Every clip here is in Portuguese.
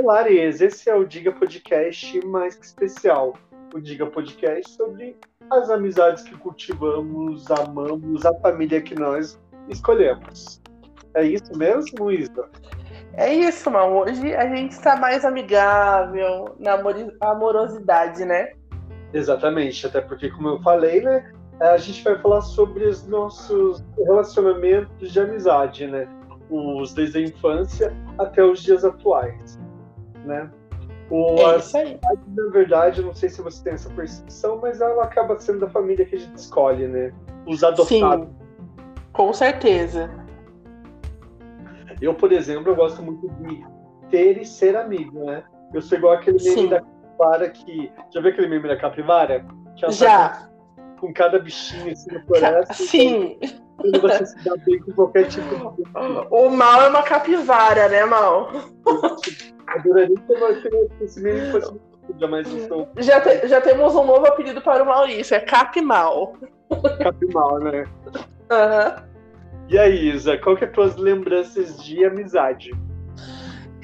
Olá, Ares. Esse é o Diga Podcast mais que especial. O Diga Podcast sobre as amizades que cultivamos, amamos, a família que nós escolhemos. É isso mesmo, Isa? É isso, Mal. Hoje a gente está mais amigável na amorosidade, né? Exatamente, até porque, como eu falei, né, a gente vai falar sobre os nossos relacionamentos de amizade, né? Os desde a infância até os dias atuais, né? O, é isso aí. Na verdade, não sei se você tem essa percepção, mas ela acaba sendo da família que a gente escolhe, né? Os adotados. Sim, com certeza. Eu, por exemplo, eu gosto muito de ter e ser amigo, né? Eu sou igual aquele meme Sim. da capivara que. Já viu aquele meme da capivara? Que Já. Com, cada bichinho assim na floresta. Sim. Quando você se dá bem com qualquer tipo de. O mal é uma capivara, né, mal? Adoraria ter esse meme fosse mas estou... já, te, já temos um novo apelido para o Maurício, é Capmal. Capmal, né? Aham. Uhum. E aí, Isa, qual que é as tuas lembranças de amizade?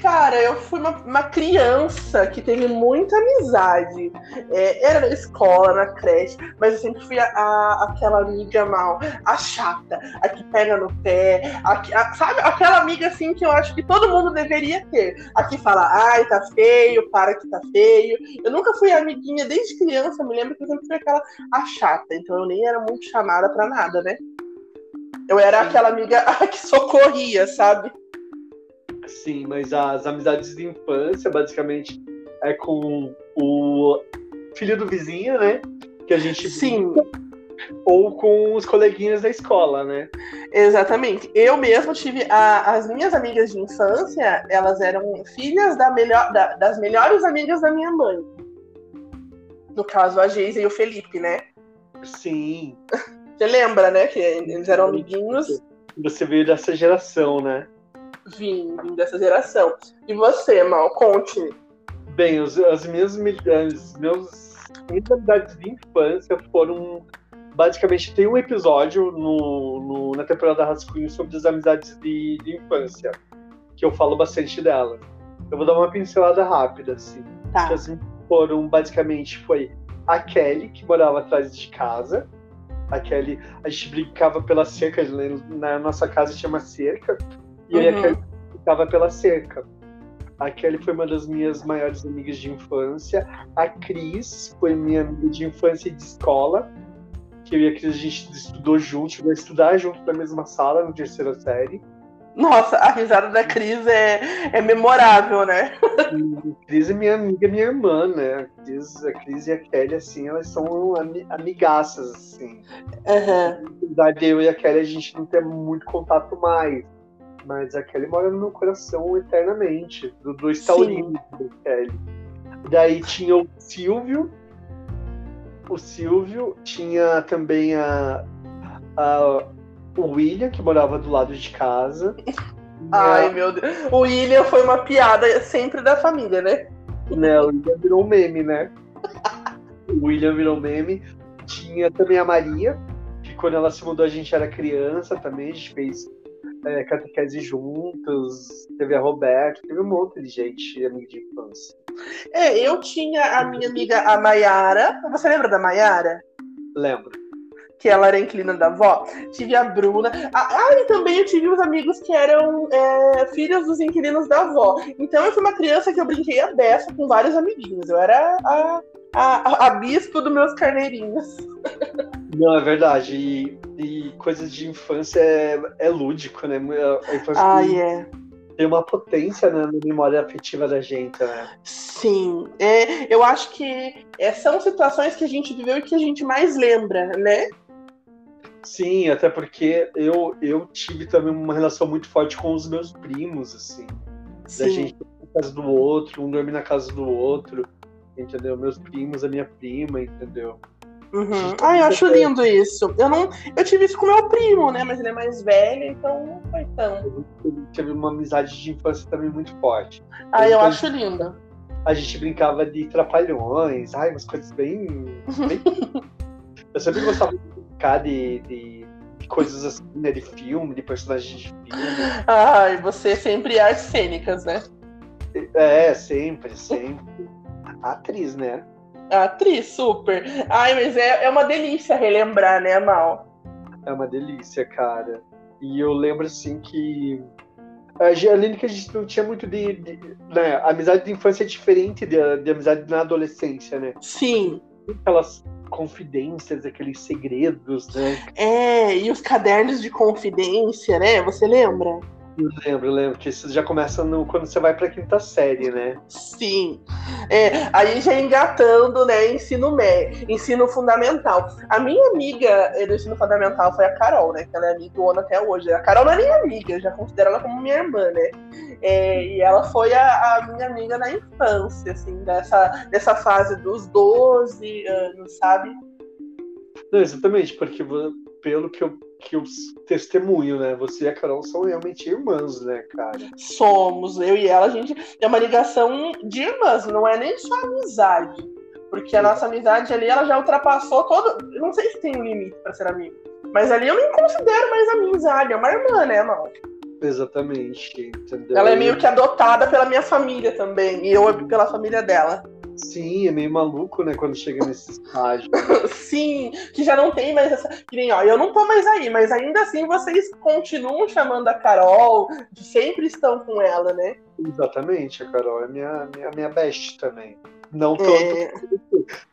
Cara, eu fui uma, uma criança que teve muita amizade. É, era na escola, na creche, mas eu sempre fui a, a, aquela amiga mal, a chata, a que pega no pé, a, a, sabe? Aquela amiga assim que eu acho que todo mundo deveria ter. A que fala, ai, tá feio, para que tá feio. Eu nunca fui amiguinha desde criança, me lembro que eu sempre fui aquela a chata, então eu nem era muito chamada pra nada, né? Eu era Sim. aquela amiga que socorria, sabe? Sim, mas as amizades de infância, basicamente, é com o filho do vizinho, né? Que a gente. Sim. Ou com os coleguinhas da escola, né? Exatamente. Eu mesmo tive. A, as minhas amigas de infância, elas eram filhas da melhor, da, das melhores amigas da minha mãe. No caso, a Geisa e o Felipe, né? Sim. Você lembra, né? Que eles eram amiguinhos. Você veio dessa geração, né? Vim, vim dessa geração. E você, Mal, conte. Bem, os, as minhas as meus amizades de infância foram basicamente tem um episódio no, no, na temporada Rascunho sobre as amizades de, de, infância, que eu falo bastante delas. Eu vou dar uma pincelada rápida, assim. Tá. Que assim, foram, basicamente, foi a Kelly, que morava atrás de casa, aquele. A gente brincava pela cerca, na nossa casa tinha uma cerca, e uhum. aí a Kelly brincava pela cerca. A Kelly foi uma das minhas maiores amigas de infância. A Cris foi minha amiga de infância e de escola. Que eu e a Cris a gente estudou junto, chegou a estudar junto na mesma sala, na terceira série. Nossa, a risada da Cris é, é memorável, né? A Cris é minha amiga, minha irmã, né? A Cris, a Cris e a Kelly, assim, elas são amigaças, assim. Uhum. Na verdade, eu e a Kelly, a gente não tem muito contato mais. Mas a Kelly mora no meu coração eternamente. Do dois taurinos da Kelly. Daí tinha o Silvio. O Silvio tinha também a, a o William, que morava do lado de casa. Ai, a... meu Deus. O William foi uma piada sempre da família, né? Né, o William virou um meme, né? o William virou meme. Tinha também a Maria, que quando ela se mudou a gente era criança também, a gente fez é, catequese juntos, teve a Roberta, teve um monte de gente, amiga de infância. É, eu tinha a minha amiga, a Maiara. Você lembra da Maiara? Lembro que ela era inclina da avó. Tive a Bruna. Ah, e também eu tive os amigos que eram é, filhos dos inquilinos da avó. Então eu fui uma criança que eu brinquei a beça com vários amiguinhos. Eu era a, a, a bispo dos meus carneirinhos. Não, é verdade. E, e coisas de infância é, é lúdico, né? A infância ah, é. Tem uma potência né, na memória afetiva da gente, né? Sim. É, eu acho que é, são situações que a gente viveu e que a gente mais lembra, né? Sim, até porque eu, eu tive também uma relação muito forte com os meus primos, assim. Sim. Da gente na casa do outro, um dormir na casa do outro, entendeu? Meus primos, a minha prima, entendeu? Uhum. Ah, eu acho lindo isso. Eu não, eu tive isso com meu primo, né? Mas ele é mais velho, então não foi tão. Ele teve uma amizade de infância também muito forte. Ah, eu, eu acho linda. A gente brincava de trapalhões, ai, umas coisas bem. bem... eu sempre gostava de brincar de, de de coisas assim, né? De filme, de personagens de filme. Ai, você sempre artes cênicas, né? É, sempre, sempre. Atriz, né? Atriz, super. Ai, mas é, é uma delícia relembrar, né, Mal? É uma delícia, cara. E eu lembro assim que. A Aline que a gente não tinha muito de. de né, a amizade de infância é diferente de, de amizade na adolescência, né? Sim. Aquelas confidências, aqueles segredos, né? É, e os cadernos de confidência, né? Você lembra? Eu lembro, eu lembro que isso já começa no, quando você vai pra quinta série, né? Sim. É, aí já engatando, né, ensino médio, ensino fundamental. A minha amiga do ensino fundamental foi a Carol, né? Que ela é amiga até hoje. A Carol não é minha amiga, eu já considero ela como minha irmã, né? É, e ela foi a, a, minha amiga na infância, assim, dessa, dessa fase dos 12 anos, sabe? Não, exatamente, porque pelo que eu, que eu testemunho, né? Você e a Carol são realmente irmãs, né, cara? Somos, eu e ela, a gente tem uma ligação de irmãs, não é nem só amizade. Porque a nossa amizade ali, ela já ultrapassou todo. Eu não sei se tem um limite para ser amigo. Mas ali eu nem considero mais amizade, é uma irmã, né, mal? Exatamente, entendeu? Ela é meio que adotada pela minha família também, e eu pela família dela. Sim, é meio maluco, né, quando chega nesse estágio. Sim, que já não tem mais essa. Que nem, ó, eu não tô mais aí, mas ainda assim vocês continuam chamando a Carol, sempre estão com ela, né? Exatamente, a Carol é minha, minha, minha best também. Não tanto. É...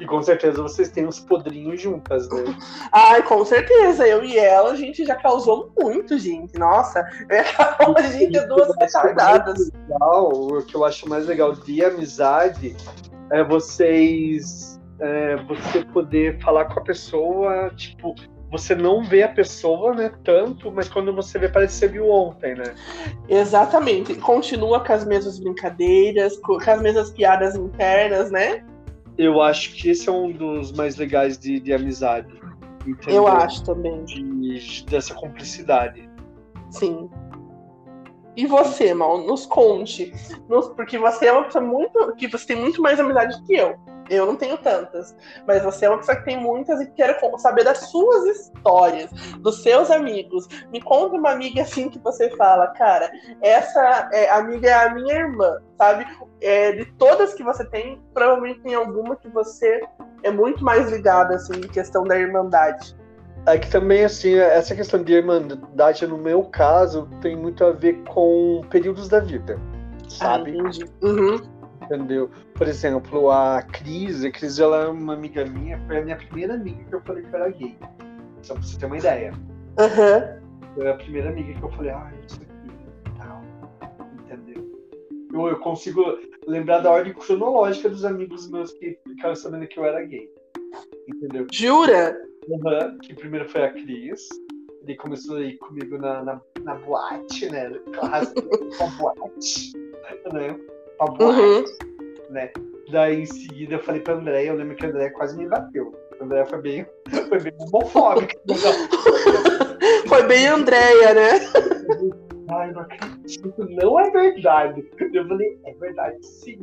E com certeza vocês têm uns podrinhos juntas, né? Ai, com certeza. Eu e ela, a gente já causou muito, gente. Nossa, eu e a Carol, a gente é duas retardadas. O que eu acho mais legal de amizade é vocês é, você poder falar com a pessoa, tipo, você não vê a pessoa, né, tanto, mas quando você vê, parece que você viu ontem, né? Exatamente. Continua com as mesmas brincadeiras, com as mesmas piadas internas, né? Eu acho que esse é um dos mais legais de, de amizade. Entendeu? Eu acho também. De, dessa cumplicidade. Sim. E você, Mal, nos conte. Nos, porque você é uma pessoa muito. que você tem muito mais amizade que eu. Eu não tenho tantas. Mas você é uma pessoa que tem muitas e quero saber das suas histórias, dos seus amigos. Me conta uma amiga assim que você fala, cara, essa é, amiga é a minha irmã, sabe? É, de todas que você tem, provavelmente tem alguma que você é muito mais ligada, assim, em questão da irmandade. É que também, assim, essa questão de irmandade, no meu caso, tem muito a ver com períodos da vida, sabe? Ah, uhum. Entendeu? Por exemplo, a Cris, a Cris, ela é uma amiga minha, foi a minha primeira amiga que eu falei que eu era gay. Só pra você ter uma ideia. Uhum. Foi a primeira amiga que eu falei, ah, isso aqui e tal. Entendeu? Eu, eu consigo lembrar da ordem cronológica dos amigos meus que ficaram sabendo que eu era gay. Entendeu? Jura? Uhum, que primeiro foi a Cris. Ele começou aí comigo na, na, na boate, né? Clássico, pra boate. Né? Pra boate. Uhum. Né? Daí em seguida eu falei pra André, eu lembro que a André quase me bateu. A André foi bem, foi bem homofóbica. foi bem Andréia, né? Ai, não acredito, não é verdade. Eu falei, é verdade sim.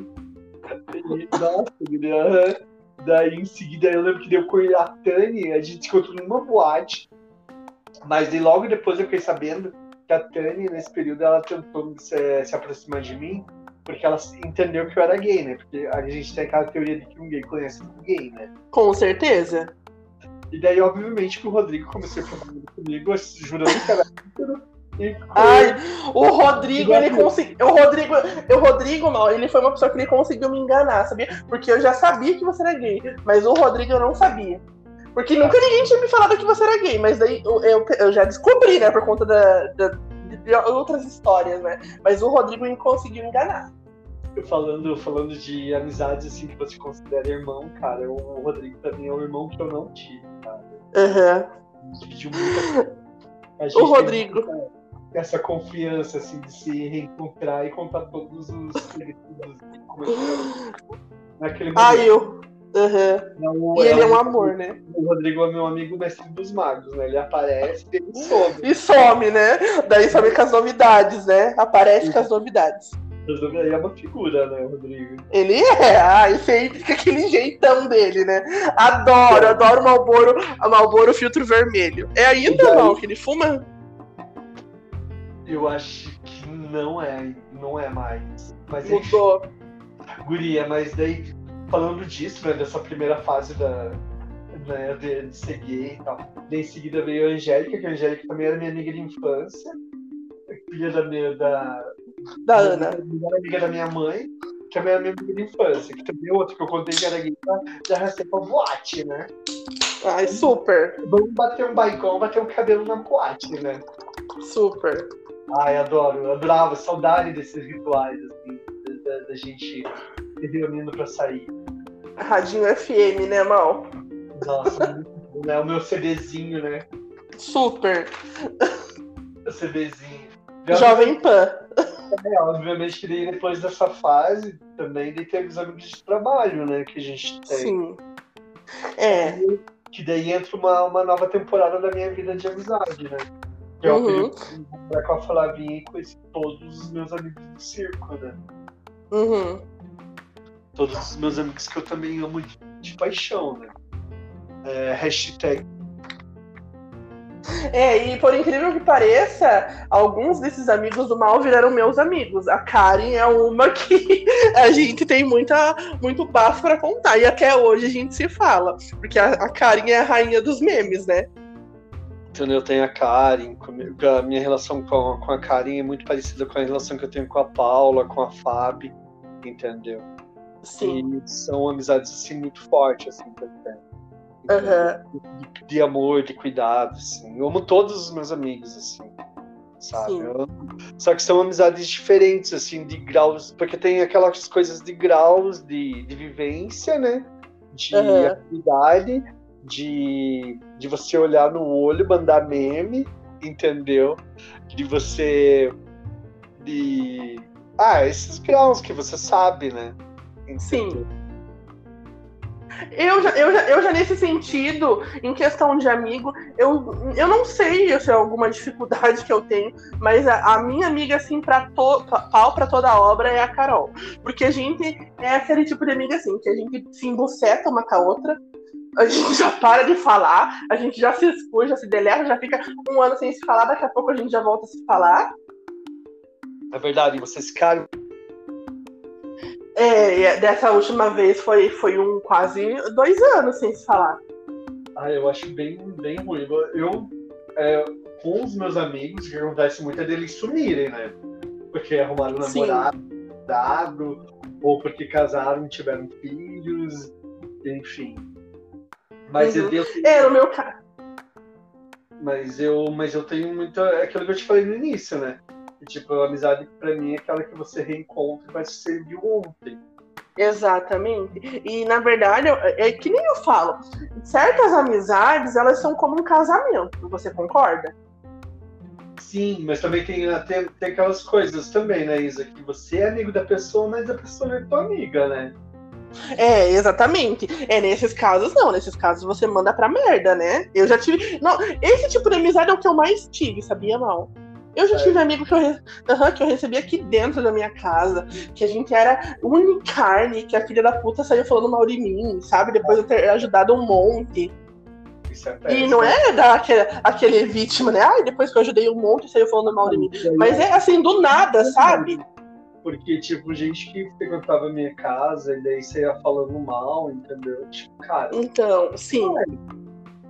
E, nossa, uhum. Daí em seguida eu lembro que deu com a Tânia, a gente encontrou numa boate. Mas daí logo depois eu fiquei sabendo que a Tânia, nesse período, ela tentou se, se aproximar de mim, porque ela entendeu que eu era gay, né? Porque a gente tem aquela teoria de que um gay conhece um gay, né? Com certeza. E daí, obviamente, que o Rodrigo começou a falar comigo, jurando que era Ai, o Rodrigo, ele conseguiu. O Rodrigo, o Rodrigo, não, ele foi uma pessoa que ele conseguiu me enganar, sabia? Porque eu já sabia que você era gay, mas o Rodrigo eu não sabia. Porque nunca ninguém tinha me falado que você era gay, mas daí eu, eu, eu já descobri, né, por conta da, da, de outras histórias, né? Mas o Rodrigo me conseguiu enganar. Falando, falando de amizades assim que você considera irmão, cara, o Rodrigo também é um irmão que eu não tive, cara. Aham. Uhum. O Rodrigo. Essa confiança assim de se reencontrar e contar todos os naquele momento. Ah, eu. Uhum. e ele é um amor, né? O Rodrigo é meu amigo mestre dos magos, né? Ele aparece e ele some. E some, né? Daí some com as novidades, né? Aparece com as novidades. Aí é uma figura, né, Rodrigo? Ele é, ai, sempre com aquele jeitão dele, né? Adoro, adoro o Malboro, Malboro filtro vermelho. É ainda não, que ele fuma? Eu acho que não é, não é mais. Mas Mudou. Guria, mas daí, falando disso, né, dessa primeira fase da, né, de, de ser gay e tal. Daí em seguida veio a Angélica, que a Angélica também era minha amiga de infância, filha da minha. Da, Da Ana. melhor amiga da minha mãe, que é minha amiga de infância, que também é outra que eu contei que era gay, já- já arrastei pra boate, né? Ai, super, Vamos bater um baicão, bater um cabelo na boate, né? super. Ai, adoro, eu adorava, saudade desses rituais, assim, da, da gente se reunindo pra sair. Radinho FM, né, Mal? Nossa, muito bom, né? O meu CDzinho, né? Super. O CDzinho. Jovem Pan. É, obviamente que daí depois dessa fase também daí teve os amigos de trabalho, né? Que a gente tem. Sim. É. Que daí entra uma, uma nova temporada da minha vida de amizade, né? Que é o Uhum. que com a Flavinha e conheci todos os meus amigos do circo, né? Uhum. Todos os meus amigos que eu também amo de, de paixão, né? É, hashtag É, e por incrível que pareça, alguns desses amigos do mal viraram meus amigos. A Karen é uma que a gente tem muita, muito bafo pra contar. E até hoje a gente se fala. Porque a, a Karen é a rainha dos memes, né? Entendeu? Eu tenho a Karen, comigo, a minha relação com, com a Karen é muito parecida com a relação que eu tenho com a Paula, com a Fábio, entendeu? Sim. E são amizades assim muito fortes, assim. Entendeu? Aham. De, de amor, de cuidado, assim. Eu amo todos os meus amigos, assim, sabe? Eu- só que são amizades diferentes, assim, de graus, porque tem aquelas coisas de graus de, de vivência, né? De Aham. atividade, de, de você olhar no olho, mandar meme, entendeu? De você. De. Ah, esses graus que você sabe, né? Sim. Entendeu? Eu já, eu, já, eu já nesse sentido, em questão de amigo, eu, eu não sei se é alguma dificuldade que eu tenho, mas a, a minha amiga, assim, pra to, pau pra toda obra é a Carol. Porque a gente é aquele tipo de amiga, assim, que a gente se embuceta uma com a outra, a gente já para de falar, a gente já se expõe, já se deleta, já fica um ano sem se falar, daqui a pouco a gente já volta a se falar. É verdade, vocês ficaram. É, e dessa última vez foi, foi um quase dois anos sem se falar. Ah, eu acho bem, bem ruim. Eu, é, com os meus amigos, o que acontece muito é deles sumirem, né? Porque arrumaram Sim. namorado, dado, ou porque casaram e tiveram filhos, enfim. Mas Uhum. eu, eu É, no meu caso. mas eu, mas eu tenho muita. É aquilo que eu te falei no início, né? Tipo, a amizade pra mim é aquela que você reencontra e vai ser de ontem. Exatamente. E na verdade, eu- é que nem eu falo, certas amizades, elas são como um casamento, você concorda? Sim, mas também tem, tem, tem aquelas coisas também, né, Isa? Que você é amigo da pessoa, mas a pessoa não é tua amiga, né? É, exatamente. É, nesses casos não, nesses casos você manda pra merda, né? Eu já tive. Não, esse tipo de amizade é o que eu mais tive, sabia, mal? Eu já É. tive amigo que eu, re- Aham, que eu recebi aqui dentro da minha casa, que a gente era unicarne, que a filha da puta saiu falando mal de mim, sabe? Depois de eu ter ajudado um monte. Isso é E não é dar aquele, aquele vítima, né? Ai, depois que eu ajudei um monte, saiu falando mal de mim. Mas é assim, do nada, sabe? Porque, tipo, gente que frequentava a minha casa e daí você ia falando mal, entendeu? Tipo, cara, Então, sim.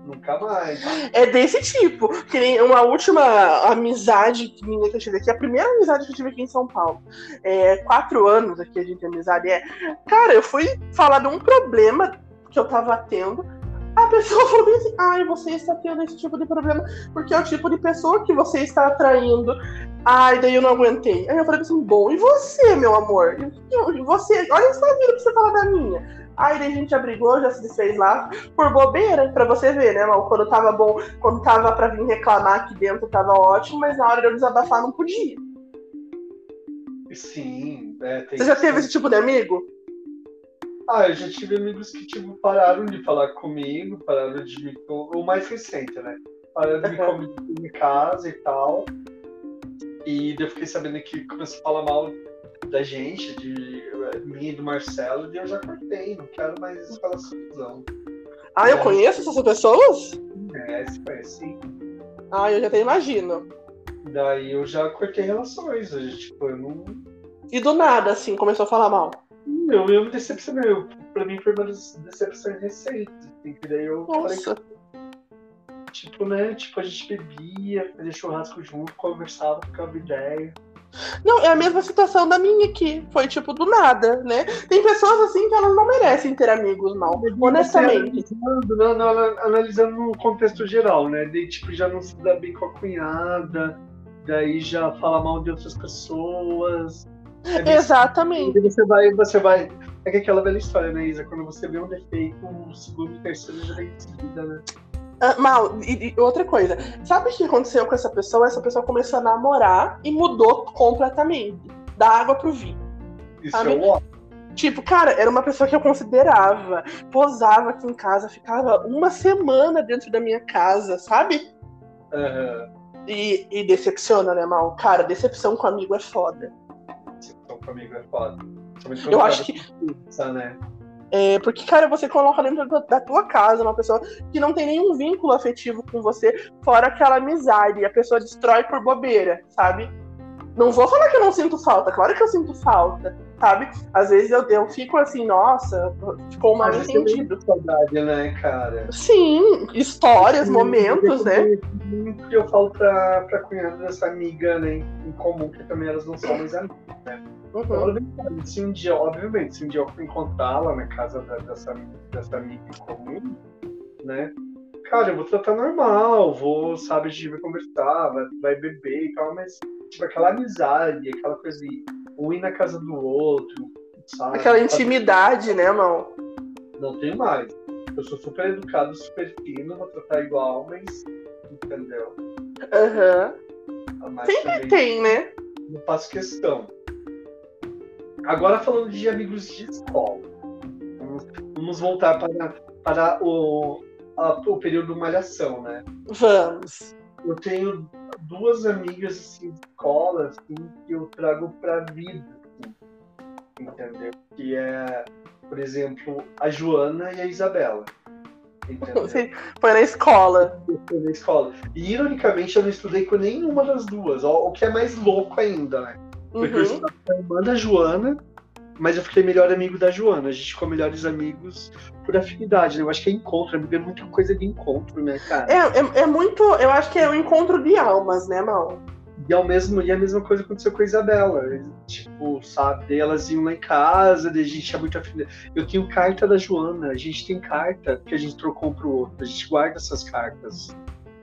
nunca mais. É desse tipo. Que nem uma última amizade minha que eu tive aqui, a primeira amizade que eu tive aqui em São Paulo. É, quatro anos aqui a gente tem amizade. É, cara, eu fui falar de um problema que eu tava tendo. A pessoa falou assim: ai, você está tendo esse tipo de problema porque é o tipo de pessoa que você está atraindo. Ai, daí eu não aguentei. Aí eu falei assim: bom, e você, meu amor? E, você? Olha só a vida pra você falar da minha. Aí daí a gente já brigou, já se desfez lá por bobeira, pra você ver, né, mal? Quando tava bom, quando tava pra vir reclamar aqui dentro tava ótimo, mas na hora de eu desabafar não podia. Sim, é, Você já teve esse tipo de amigo? Ah, eu já tive amigos que, tipo, pararam de falar comigo, pararam de me. O mais recente, né? Pararam de me comunicar em casa e tal. E eu fiquei sabendo que começou a falar mal da gente, de mim e do Marcelo, e eu já cortei, não quero mais relação. Ah, eu é. conheço essas pessoas? É, se conhece. Ah, eu já até imagino. Daí eu já cortei relações, eu, tipo, eu não. E do nada, assim, começou a falar mal? Eu, eu me decepcionei. Eu, pra mim foi uma das decepções recentes. Assim, que daí eu Nossa. falei. Tipo, né? Tipo, a gente bebia, fazia churrasco junto, conversava, ficava ideia. Não, é a mesma situação da minha aqui. Foi tipo do nada, né? Tem pessoas assim que elas não merecem ter amigos mal, honestamente. Analisando, não, não, analisando no contexto geral, né? Daí, tipo, já não se dá bem com a cunhada, daí já fala mal de outras pessoas. É Exatamente. E você vai, você vai. É que aquela velha história, né, Isa? Quando você vê um defeito, o segundo terceiro já vem em seguida, né? Ah, mal, e, e, outra coisa. Sabe o que aconteceu com essa pessoa? Essa pessoa começou a namorar e mudou completamente. Da água pro vinho. Isso sabe? é ótimo. Tipo, cara, era uma pessoa que eu considerava. Posava aqui em casa, ficava uma semana dentro da minha casa, sabe? Uhum. E, e decepciona, né, Mal? Cara, decepção com amigo é foda. Decepção com amigo é foda. Eu acho que. Né? É, porque, cara, você coloca dentro da tua casa uma pessoa que não tem nenhum vínculo afetivo com você, fora aquela amizade, e a pessoa destrói por bobeira, sabe? Não vou falar que eu não sinto falta, claro que eu sinto falta, sabe? Às vezes eu, eu fico assim, nossa, ficou mal entendido. saudade, né, cara? Sim, histórias, Sim, momentos, né? que eu falo pra, pra cunhada dessa amiga, né, em comum, que também elas não são mais amigas, né? Uhum. Se um dia, obviamente, se um dia eu for encontrá-la na casa da, dessa, dessa amiga em comum, né? Cara, eu vou tratar normal, vou, sabe, a gente vai conversar, vai, vai beber e tal, mas, tipo, aquela amizade, aquela coisa de um ir na casa do outro, sabe? Aquela intimidade, né, irmão? Não tem mais. Eu sou super educado, super fino, vou tratar igual, mas. Entendeu? Aham. Uhum. Sempre tem, né? Não faço questão. Agora falando de amigos de escola. Vamos, voltar para, para o, a, o período malhação, né? Vamos. Eu tenho duas amigas assim, de escola assim, que eu trago para a vida. Assim, entendeu? Que é, por exemplo, a Joana e a Isabela. Você foi na escola. Fui na escola. E ironicamente eu não estudei com nenhuma das duas, o que é mais louco ainda, né? Porque uhum. eu estava com a irmã da Joana, mas eu fiquei melhor amigo da Joana. A gente ficou melhores amigos por afinidade, né? Eu acho que é encontro, amigo é muita coisa de encontro, né, cara? É, é, é muito. Eu acho que é um encontro de almas, né, Mal? E, ao mesmo, e a mesma coisa aconteceu com a Isabela. Tipo, sabe? Elas iam lá em casa, a gente tinha muita afinidade. Eu tenho carta da Joana, a gente tem carta que a gente trocou um pro outro. A gente guarda essas cartas.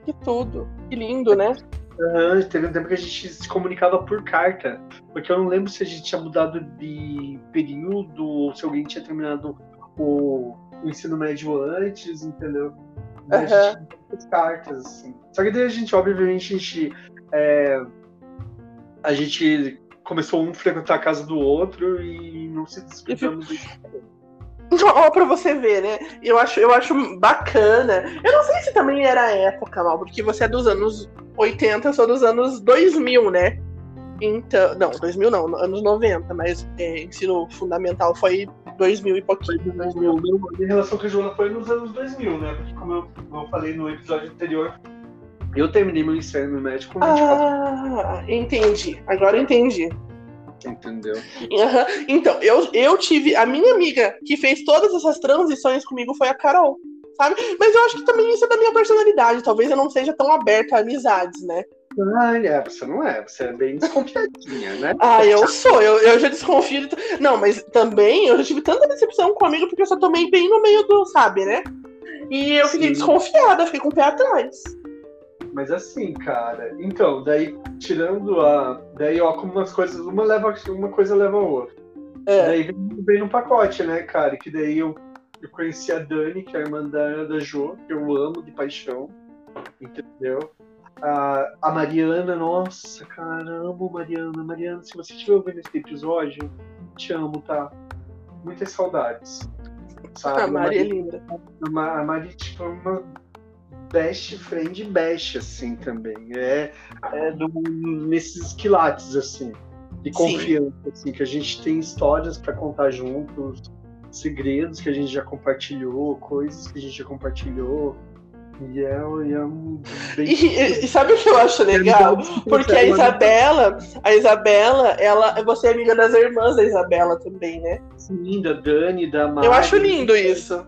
Que tudo. Que lindo, né? Uhum, teve um tempo que a gente se comunicava por carta, porque eu não lembro se a gente tinha mudado de período ou se alguém tinha terminado o, o ensino médio antes, entendeu? Uhum. A gente cartas, assim. Só que daí a gente, obviamente, a gente. É, a gente começou um a frequentar a casa do outro e não se disputamos. Ó, pra você ver, né? Eu acho, eu acho bacana. Eu não sei se também era a época, mal, porque você é dos anos 80, eu sou dos anos 2000, né? Então, não, 2000 não, anos 90, mas é, ensino fundamental foi 2000 e pouquinho. Foi 2000. Em relação com a Joana foi nos anos 2000, né? Porque como eu, eu falei no episódio anterior, eu terminei meu ensino médio com 24 Ah, entendi. Agora entendi. Entendeu? Uhum. Então, eu, eu tive. A minha amiga que fez todas essas transições comigo foi a Carol. Sabe? Mas eu acho que também isso é da minha personalidade. Talvez eu não seja tão aberta a amizades, né? Ah, é, você não é, você é bem desconfiadinha, né? ah, eu sou, eu, eu já desconfio. Não, mas também eu já tive tanta decepção com amigo porque eu só tomei bem no meio do, sabe, né? E eu fiquei Sim. desconfiada, fiquei com o pé atrás. Mas assim, cara, então, daí tirando a. Daí, ó, como umas coisas, uma leva, uma coisa leva a outra. É. Daí vem, vem no pacote, né, cara? Que daí eu, eu conheci a Dani, que é a irmã da, da Jo, que eu amo de paixão. Entendeu? A, a Mariana, nossa, caramba, Mariana. Mariana, se você estiver ouvindo esse episódio, te amo, tá? Muitas saudades. Sabe? A Mari é linda. A Mari, tipo, é uma best friend best, assim, também. É, é do, nesses quilates, assim. de confiança, assim, que a gente tem histórias para contar juntos, segredos que a gente já compartilhou, coisas que a gente já compartilhou. E é, é um. Bem... E, e, sabe o que eu acho legal? Porque a Isabela, a Isabela, ela, você é amiga das irmãs da Isabela também, né? Sim, da Dani, da Mari. Eu acho lindo isso.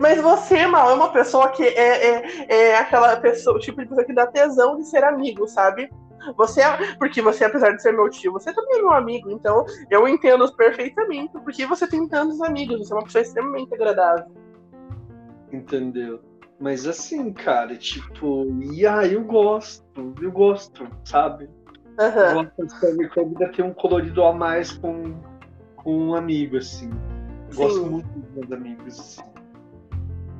Mas você, Mal, é uma pessoa que é, é, é aquela pessoa, tipo de pessoa que dá tesão de ser amigo, sabe? Você, é, porque você, apesar de ser meu tio, você também é meu amigo, então eu entendo perfeitamente porque você tem tantos amigos, você é uma pessoa extremamente agradável. Entendeu? Mas assim, cara, tipo, e aí eu gosto, eu gosto, sabe? Uhum. Eu gosto que a vida tem um colorido a mais com, com um amigo, assim. Gosto muito dos meus amigos, assim.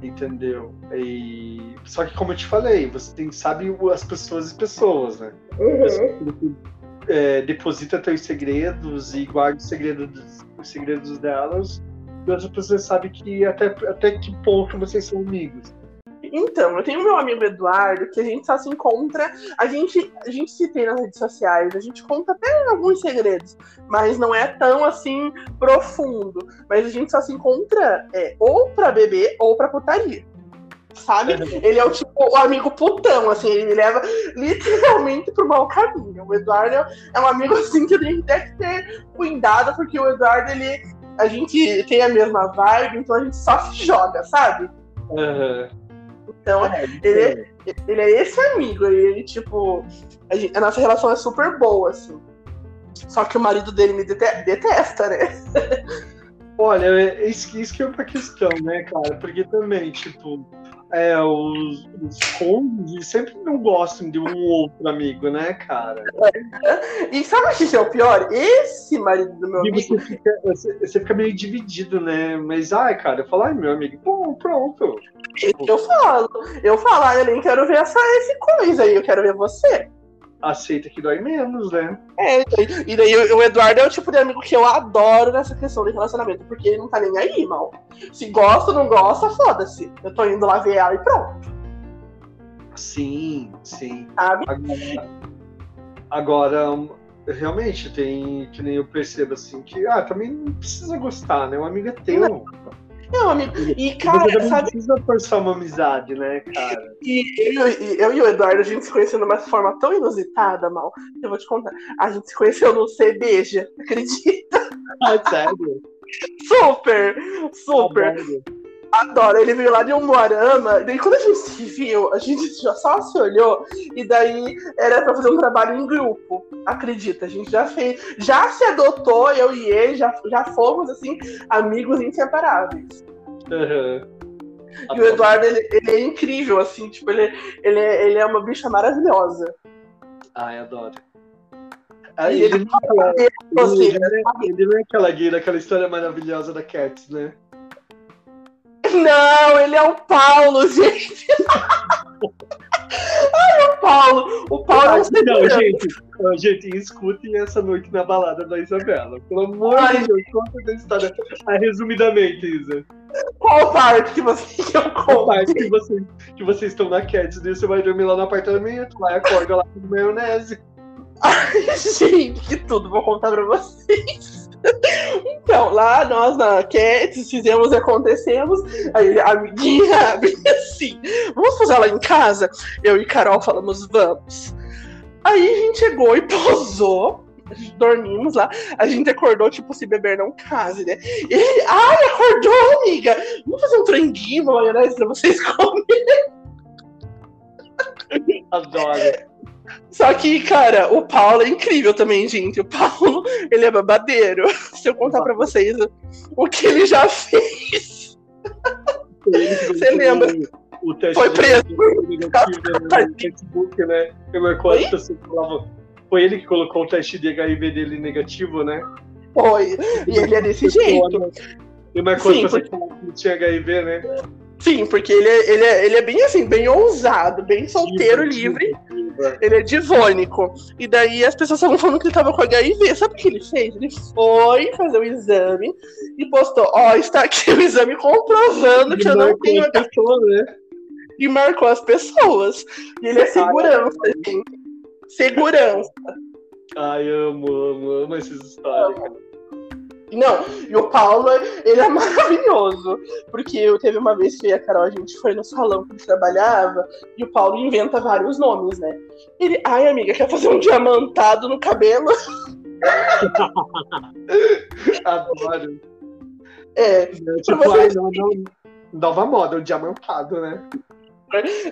Entendeu? E... Só que como eu te falei, você tem, sabe as pessoas e pessoas, né? Uhum. é, deposita teus segredos e guarda os segredos, os segredos delas e outras pessoas sabem que até, até que ponto vocês são amigos. Então, eu tenho meu amigo Eduardo, que a gente só se encontra, a gente, a gente se tem nas redes sociais, a gente conta até alguns segredos, mas não é tão assim profundo. Mas a gente só se encontra é, ou pra beber ou pra putaria. Sabe? Ele é o tipo o amigo putão, assim, ele me leva literalmente pro mau caminho. O Eduardo é um amigo assim que a gente deve ter cuidado, porque o Eduardo, ele, a gente tem a mesma vibe, então a gente só se joga, sabe? Uhum. Então, é, ele, é, ele é esse amigo, ele, tipo, a, gente, a, nossa relação é super boa, assim. Só que o marido dele me detesta, né? Olha, é, isso, isso que é outra questão, né, cara? Porque também, tipo, é, os, os cônjuges sempre não gostam de um outro amigo, né, cara? É. E sabe o que é o pior? Esse marido do meu e amigo. Você fica, você, você fica, meio dividido, né? Mas, ai, cara, eu falo, ai, meu amigo, bom, pronto. Eu falo, eu falo, ah, eu nem quero ver essa, essa coisa aí, eu quero ver você aceita que dói menos, né? É, e daí o Eduardo é o tipo de amigo que eu adoro nessa questão de relacionamento, porque ele não tá nem aí, mal. Se gosta ou não gosta, foda-se. Eu tô indo lá ver ela e pronto. Sim, sim. Sabe? Agora, agora, realmente, tem que nem eu percebo assim, que ah, também não precisa gostar, né? Um amigo é teu. Não. Não, amigo. E, cara, Você sabe. precisa forçar uma amizade, né, cara? E eu, eu, e o Eduardo, a gente se conheceu de uma forma tão inusitada, mal. Eu vou te contar. A gente se conheceu no Beija, acredita? Ah, sério? super! Super! Adoro. Ele veio lá de um Moarama. Daí quando a gente se viu, a gente já só se olhou. E daí era pra fazer um trabalho em grupo. Acredita, a gente já fez. Já se adotou, eu e ele, já, já fomos assim, amigos inseparáveis. Uhum. E o Eduardo, ele, ele, é incrível, assim, tipo, ele, ele, é, ele é uma bicha maravilhosa. Ai, adoro. Ah, ele, ele, não é, ele, ele, não é aquela guia, aquela história maravilhosa da Cats, né? Não, ele é o Paulo, gente. Ai, o Paulo. O Paulo é um Não, gente, gente, escutem essa noite na balada da Isabela. Pelo amor Ai, de Deus, conta essa história ah, resumidamente, Isa. Qual parte que você que eu parte que, você, que vocês estão na Cats e você vai dormir lá no apartamento, lá e acorda lá com maionese. Ai, gente, que tudo, vou contar pra vocês. Então, lá nós na Cats fizemos e acontecemos. Aí a amiguinha assim: vamos fazer ela em casa? Eu e Carol falamos: vamos. Aí a gente chegou e posou. Dormimos lá, a gente acordou, tipo, se beber não case, né? E ele, ai, acordou, amiga! Vamos fazer um franguinho, uma maionese pra vocês comerem. Adoro. Só que, cara, o Paulo é incrível também, gente. O Paulo, ele é babadeiro. Se eu contar pra vocês o que ele já fez. Você lembra? O teste Foi preso. No Facebook, né? Eu marcou as pessoas falavam. Foi ele que colocou o teste de HIV dele negativo, né? Foi. E ele é desse jeito. E marcou Sim, as pessoas porque... que tinha HIV, né? Sim, porque ele é, ele, é, ele é bem assim, bem ousado, bem solteiro, livre. Ele é divônico. E daí as pessoas estavam falando que ele tava com HIV. Sabe o que ele fez? Ele foi fazer o exame e postou: Ó, oh, está aqui o exame comprovando que eu não tenho HIV. Né? E marcou as pessoas. E ele é segurança, gente. Segurança. Ai, amo, amo, amo essas histórias, cara. Não, e o Paulo, ele é maravilhoso. Porque eu teve uma vez que eu e a Carol, a gente foi no salão que ele trabalhava, e o Paulo inventa vários nomes, né? Ele, ai, amiga, quer fazer um diamantado no cabelo? Adoro. É. Tipo, você- ai, não, não, nova moda, o diamantado, né?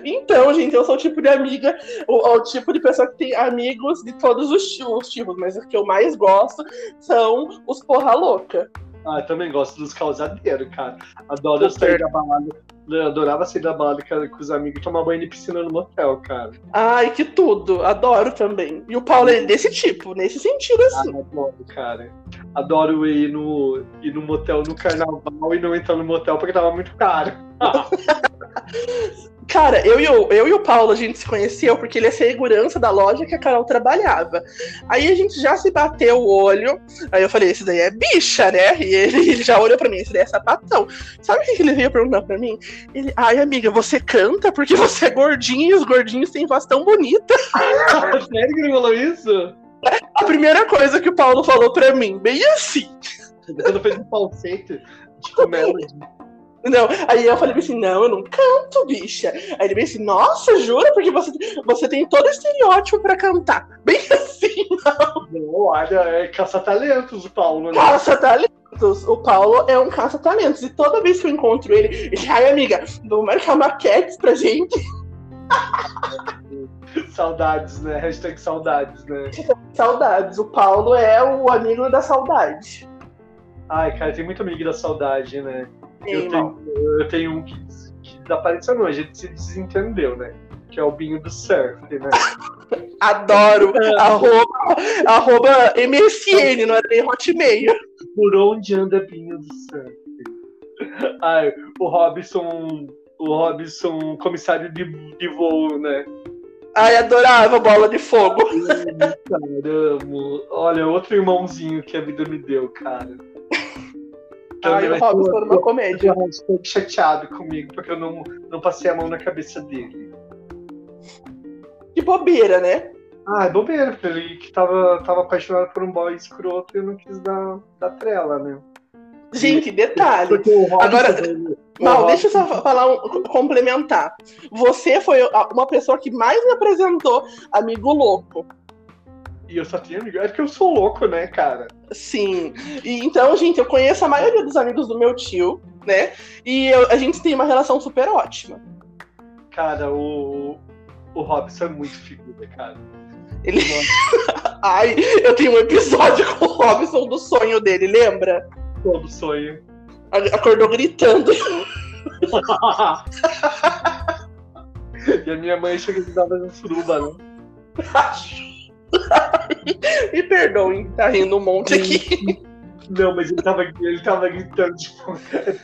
Então, gente, eu sou o tipo de amiga, o, o tipo de pessoa que tem amigos de todos os os tipos, mas o que eu mais gosto são os porra louca. Ah, eu também gosto dos causadeiros, cara. Adoro Super. sair da balada. Eu adorava sair da balada cara, com os amigos e tomar banho de piscina no motel, cara. Ai, que tudo, adoro também. E o Paulo é desse tipo, nesse sentido Ah, assim. adoro, cara. Adoro ir no, ir no motel no carnaval e não entrar no motel porque tava muito caro. Cara, eu e, o, eu e o Paulo, a gente se conheceu porque ele é segurança da loja que a Carol trabalhava. Aí a gente já se bateu o olho. Aí eu falei, esse daí é bicha, né? E ele, ele já olhou pra mim, esse daí é sapatão. Sabe o que ele veio perguntar pra mim? Ele, ai, amiga, você canta porque você é gordinho e os gordinhos têm voz tão bonita. Sério que ele falou isso? A primeira coisa que o Paulo falou pra mim, bem assim. Quando fez um falsete de melody. Não, aí eu falei assim, não, eu não canto, bicha. Aí ele veio assim, nossa, jura? Porque você, você tem todo estereótipo pra cantar. Bem assim, Não, olha, é caça-talentos o Paulo, né? caça-talentos. O Paulo é um caça-talentos. E toda vez que eu encontro ele, ele, ai, amiga, vamos marcar maquetes pra gente. Saudades, né? Hashtag saudades, né? Saudades. O Paulo é o amigo da saudade. Ai, cara, tem muito amigo da saudade, né? Eu tenho, eu tenho um que, que desapareceu, não, a gente se desentendeu, né? Que é o Binho do Surf, né? Adoro. arroba, arroba MSN, não era nem Hotmail. Por onde anda Binho do Surf? Ai, o Robson, o Robson, comissário de, de voo, né? Ai, adorava bola de fogo. Caramba, olha, outro irmãozinho que a vida me deu, cara. Ai, Também o Robson tô- era uma comédia. tô chateado comigo, porque eu não, não passei a mão na cabeça dele. Que bobeira, né? Ah, é bobeira, porque ele que tava, tava apaixonado por um boy escroto e eu não quis dar, dar trela, né? Gente, detalhe. Robson, Agora- Mal, deixa eu só falar um, complementar. Você foi uma pessoa que mais me apresentou amigo louco. E eu só tinha amigo. É porque eu sou louco, né, cara? Sim. E, então, gente, eu conheço a maioria dos amigos do meu tio, né? E eu- a gente tem uma relação super ótima. Cara, o, o Robson é muito figura, cara. Ele... Ai, eu tenho um episódio com o Robson do sonho dele, lembra? Todo sonho. Acordou gritando. e a minha mãe chega e dava um suruba, né? Me perdoem, tá rindo um monte aqui. Não, mas ele tava, ele tava gritando, tipo,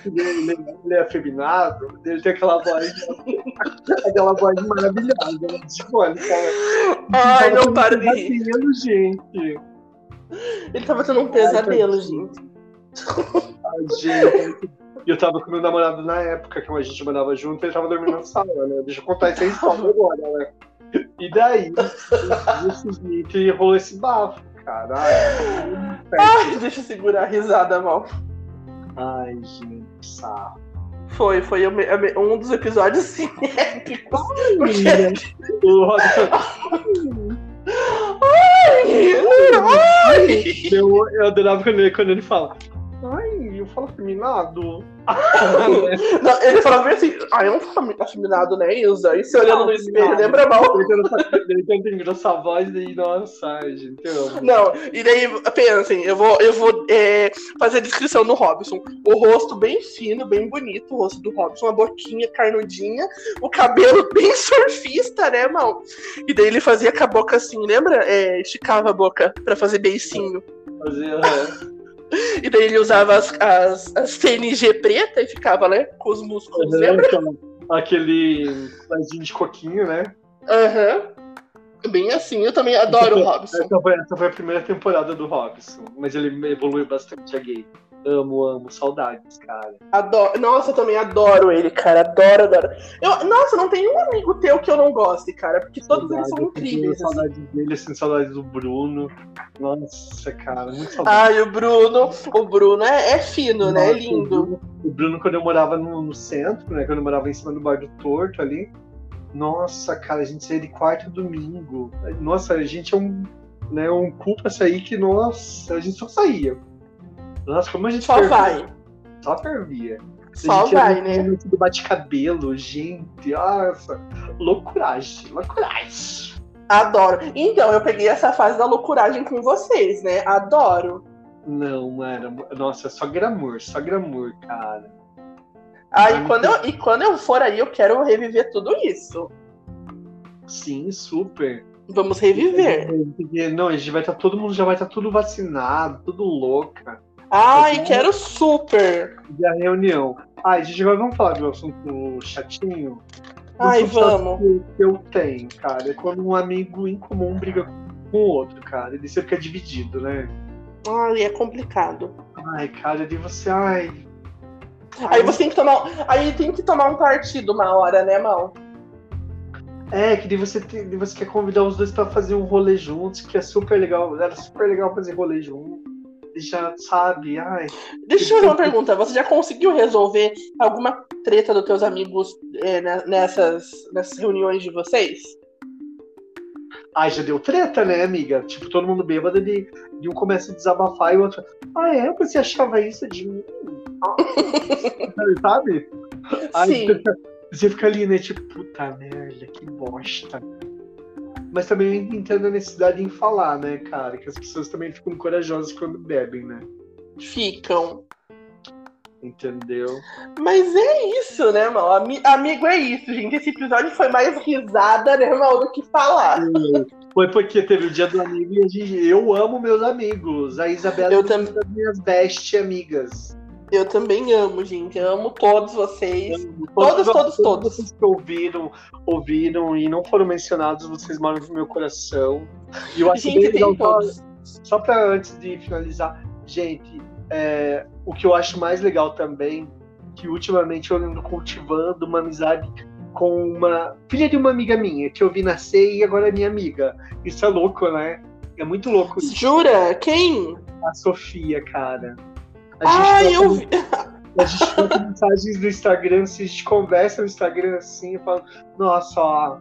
ele, ele é afeminado, ele tem aquela voz, aquela voz maravilhosa, né? Tipo, ele tava, Ai, não para de rir. gente. Ele tava tendo um pesadelo. Ai, gente. E eu tava com meu namorado na época, que a gente morava junto, ele tava dormindo na sala, né? Deixa eu contar essa história agora, né? E daí, nesse seguinte, rolou esse bafo, cara. Ai, Ai, deixa eu segurar a risada, mal. Ai, gente, sarro. Foi, foi um dos episódios assim, épicos. Porque. O Robson, Ai, ai. eu, eu adorava quando ele, quando ele fala. Ai, eu falo afeminado. Não, ele falava bem assim, ai, eu não falo afeminado, né, Ilza? E se olhando no espelho, lembra mal? Ele tenta- engrossar a voz e, nossa, gente, eu. Não, e daí, pensem, eu vou, eu vou é, fazer a descrição do Robson. O rosto bem fino, bem bonito, o rosto do Robson, a boquinha carnudinha, o cabelo bem surfista, né, mal? E daí ele fazia com a boca assim, lembra? É, esticava a boca pra fazer beicinho. Fazia, é. E daí ele usava as, as, as TNG preta e ficava, né, com os músculos, lembra? Então, Aquele pezinho de coquinho, né? Aham. Bem assim, eu também adoro o Robson. Essa foi, essa foi a primeira temporada do Robson, mas ele evoluiu bastante a gay. Amo, amo, saudades, cara. Adoro. Nossa, eu também adoro ele, cara. Adoro, adoro. Eu, nossa, não tem um amigo teu que eu não goste, cara, porque todos eles são incríveis. Assim. Saudades dele, assim, saudades do Bruno. Nossa, cara, muito saudade. Ai, o Bruno, o Bruno é, é fino, nossa, né? É lindo. O Bruno, o Bruno, quando eu morava no, no, centro, né? Quando eu morava em cima do bar do Torto ali. Nossa, cara, a gente saía de quarto domingo. Nossa, a gente é um, né, um culpa sair que, nossa, a gente só saía. Nossa, como a gente Só vai. Só fervia. Só vai, né? Do bate-cabelo, gente. Nossa, loucuragem, loucuragem. Adoro. Então, eu peguei essa fase da loucuragem com vocês, né? Adoro. Não, era. Nossa, só glamour, só glamour, cara. Ah, e quando, eu, e quando eu for aí, eu quero reviver tudo isso. Sim, super. Vamos reviver. Não, a gente vai estar. Tá, todo mundo já vai estar tá tudo vacinado, tudo louca. Ai, Mas, quero super! E a reunião. Ai, gente agora vamos falar do assunto chatinho. Ai, vamos. Que eu tenho, cara, é quando um amigo em comum briga com o outro, cara. Ele sempre fica dividido, né? Ai, é complicado. Ai, cara, de você, ai. Aí você tem que tomar. Aí tem que tomar um partido uma hora, né, Mal? É, que de você, tem, você quer convidar os dois para fazer um rolê juntos, que é super legal. Era super legal fazer rolê junto já sabe, ai. Deixa eu fazer uma pergunta. Você já conseguiu resolver alguma treta dos teus amigos é, nessas, nessas reuniões de vocês? Ai, já deu treta, né, amiga? Tipo, todo mundo bêbado de, de um começa a desabafar e o outro. Ah, é? Você achava isso de mim? sabe? Aí Sim. você fica ali, né? Tipo, puta merda, que bosta. Mas também entendo a necessidade em falar, né, cara? Que as pessoas também ficam corajosas quando bebem, né? Ficam. Entendeu? Mas é isso, né, mal? Ami amigo, é isso, gente. Esse episódio foi mais risada, né, mal, do que falar. Foi porque teve o dia do amigo e eu amo meus amigos. A Isabela eu é uma das minhas best amigas. Eu também amo, gente. Eu amo todos vocês. Amo. Todos, todos, todos. Vocês que ouviram, ouviram e não foram mencionados, vocês moram no meu coração. E eu acho gente, legal. Só, só para antes de finalizar, gente, é, o que eu acho mais legal também, que ultimamente eu ando cultivando uma amizade com uma filha de uma amiga minha, que eu vi nascer e agora é minha amiga. Isso é louco, né? É muito louco. Isso. Jura? Quem? A Sofia, cara. A gente Ai, eu vi. A gente troca mensagens no Instagram, assim, a gente conversa no Instagram assim, e fala, nossa, ó,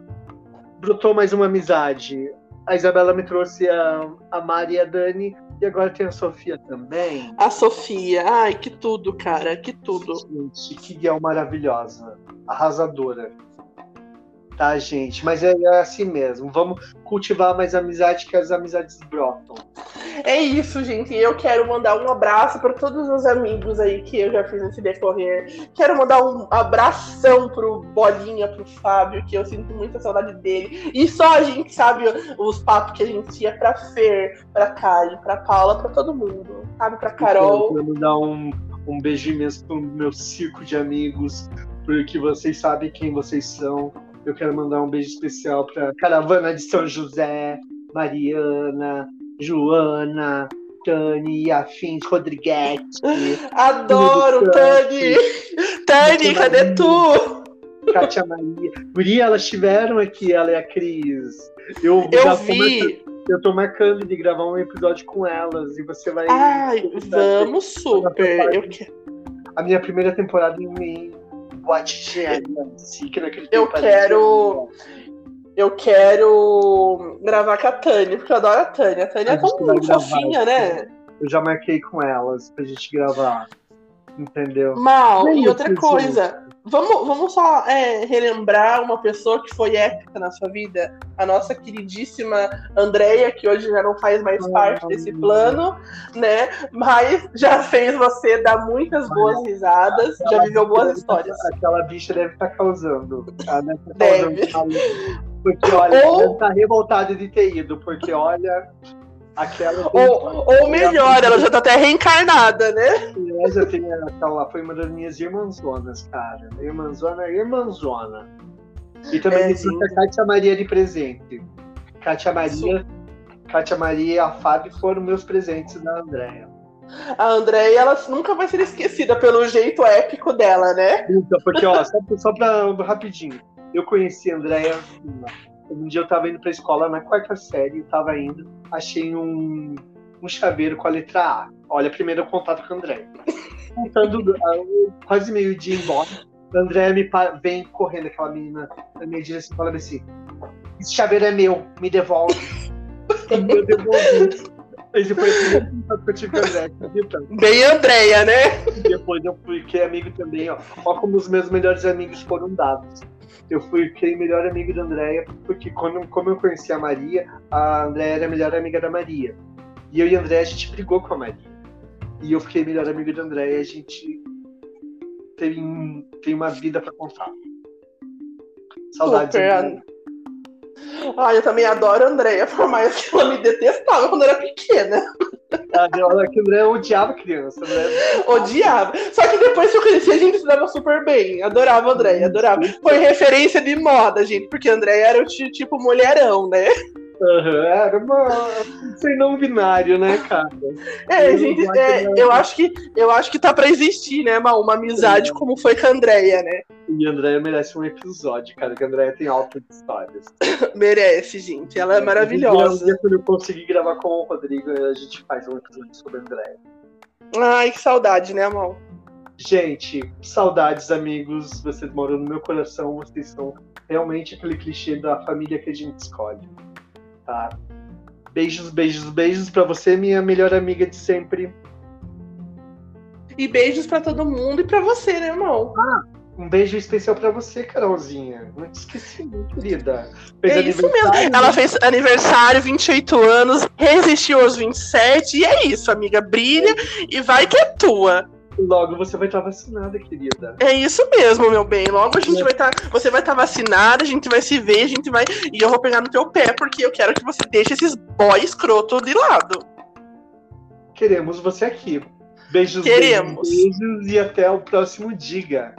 brotou mais uma amizade. A Isabela me trouxe a, a Mari e a Dani, e agora tem a Sofia também. A Sofia, ai, que tudo, cara, que tudo. Gente, que guia maravilhosa, arrasadora tá, gente? Mas é, é, assim mesmo. Vamos cultivar mais amizade que as amizades brotam. É isso, gente. Eu quero mandar um abraço para todos os amigos aí que eu já fiz nesse decorrer. Quero mandar um abração pro Bolinha, pro Fábio, que eu sinto muita saudade dele. E só a gente sabe os papos que a gente tinha pra Fer, pra Kali, pra Paula, pra todo mundo. Sabe, pra Carol. Eu quero mandar um, um beijo imenso pro meu circo de amigos, porque vocês sabem quem vocês são eu quero mandar um beijo especial para Caravana de São José, Mariana, Joana, Tani, Afins, Rodrigues. Adoro, Tani! Tani, cadê tu? Kátia Maria. Guri, elas estiveram aqui, ela e a Cris. Eu, eu vi. eu tô marcando de gravar um episódio com elas e você vai. Ai, vamos super. Eu quero. A minha primeira temporada em eu quero. Eu quero gravar com a Tânia, porque eu adoro a Tânia. A Tânia é tão fofinha, né? Eu já marquei com elas pra gente gravar. Entendeu? Mal, e outra coisa, Vamos, vamos só é, relembrar uma pessoa que foi épica na sua vida, a nossa queridíssima Andreia, que hoje já não faz mais parte desse plano, né? Mas já fez você dar muitas boas risadas, já viveu boas histórias. Aquela bicha deve estar tá causando. Ela deve. Tá deve. Porque, olha, Ou... deve estar tá revoltada de ter ido, porque, olha, Aquela ou, ou melhor, ela já tá até reencarnada, né? Já tem aquela, foi uma das minhas irmãzonas, cara. Irmãzona, irmãzona. E também é, trouxe a Kátia Maria de presente. Kátia Maria, Kátia Maria e a Fábio foram meus presentes da Andréia. A Andréia, ela nunca vai ser esquecida pelo jeito épico dela, né? Nunca, porque, ó, só, só pra rapidinho. Eu conheci a Andréia. Um dia eu tava indo pra escola na quarta série, eu tava indo, achei um, um chaveiro com a letra A. Olha, primeiro contato com a Andréia. Contando quase meio-dia embora, a Andréia me vem correndo, aquela menina na minha direção, falando assim: Esse chaveiro é meu, me devolve. e eu devolvi. Esse foi o primeiro contato que eu tive com a Andréia, acredita? Bem Andréia, né? Depois eu fiquei amigo também, ó. Ó como os meus melhores amigos foram dados. Eu fui fiquei melhor amigo da Andréia, porque quando, como eu conheci a Maria, a Andréia era a melhor amiga da Maria. E eu e a Andréia, a gente brigou com a Maria. E eu fiquei melhor amigo da Andréia, a gente tem, tem uma vida pra contar. Saudades. Super. Ah, eu também adoro a Andréia, por mais que ela me detestava quando era pequena. A que André odiava criança, né? Odiava. Só que depois que eu cresci, a gente se dava super bem. Adorava a Andréia, adorava. Foi referência de moda, gente, porque a Andréia era o tipo mulherão, né? Uhum, era uma sem não binário, né, cara? É, gente, é, eu acho que eu acho que tá pra existir, né, uma, uma amizade é. como foi com a Andrea, né? E a Andrea merece um episódio, cara, que a Andrea tem altas histórias. merece, gente. Ela é, é maravilhosa. E quando eu conseguir gravar com o Rodrigo, a gente faz um episódio sobre a Andrea. Ai, que saudade, né, amor? Gente, saudades, amigos. Vocês moram no meu coração. Vocês são realmente aquele clichê da família que a gente escolhe tá? Beijos, beijos, beijos para você, minha melhor amiga de sempre. E beijos para todo mundo e para você, né, irmão? Ah, um beijo especial para você, Carolzinha. Não te esqueci, querida. Fez é isso mesmo. Ela fez aniversário, 28 anos, resistiu aos 27, e é isso, amiga. Brilha e vai que é tua. Logo você vai estar vacinada, querida. É isso mesmo, meu bem. Logo a gente é. vai estar. você vai estar vacinada, a gente vai se ver, a gente vai. E eu vou pegar no teu pé, porque eu quero que você deixe esses boy escroto de lado. Queremos você aqui. Beijos, Queremos. beijos, beijos e até o próximo Diga.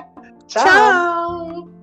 Tchau. Tchau.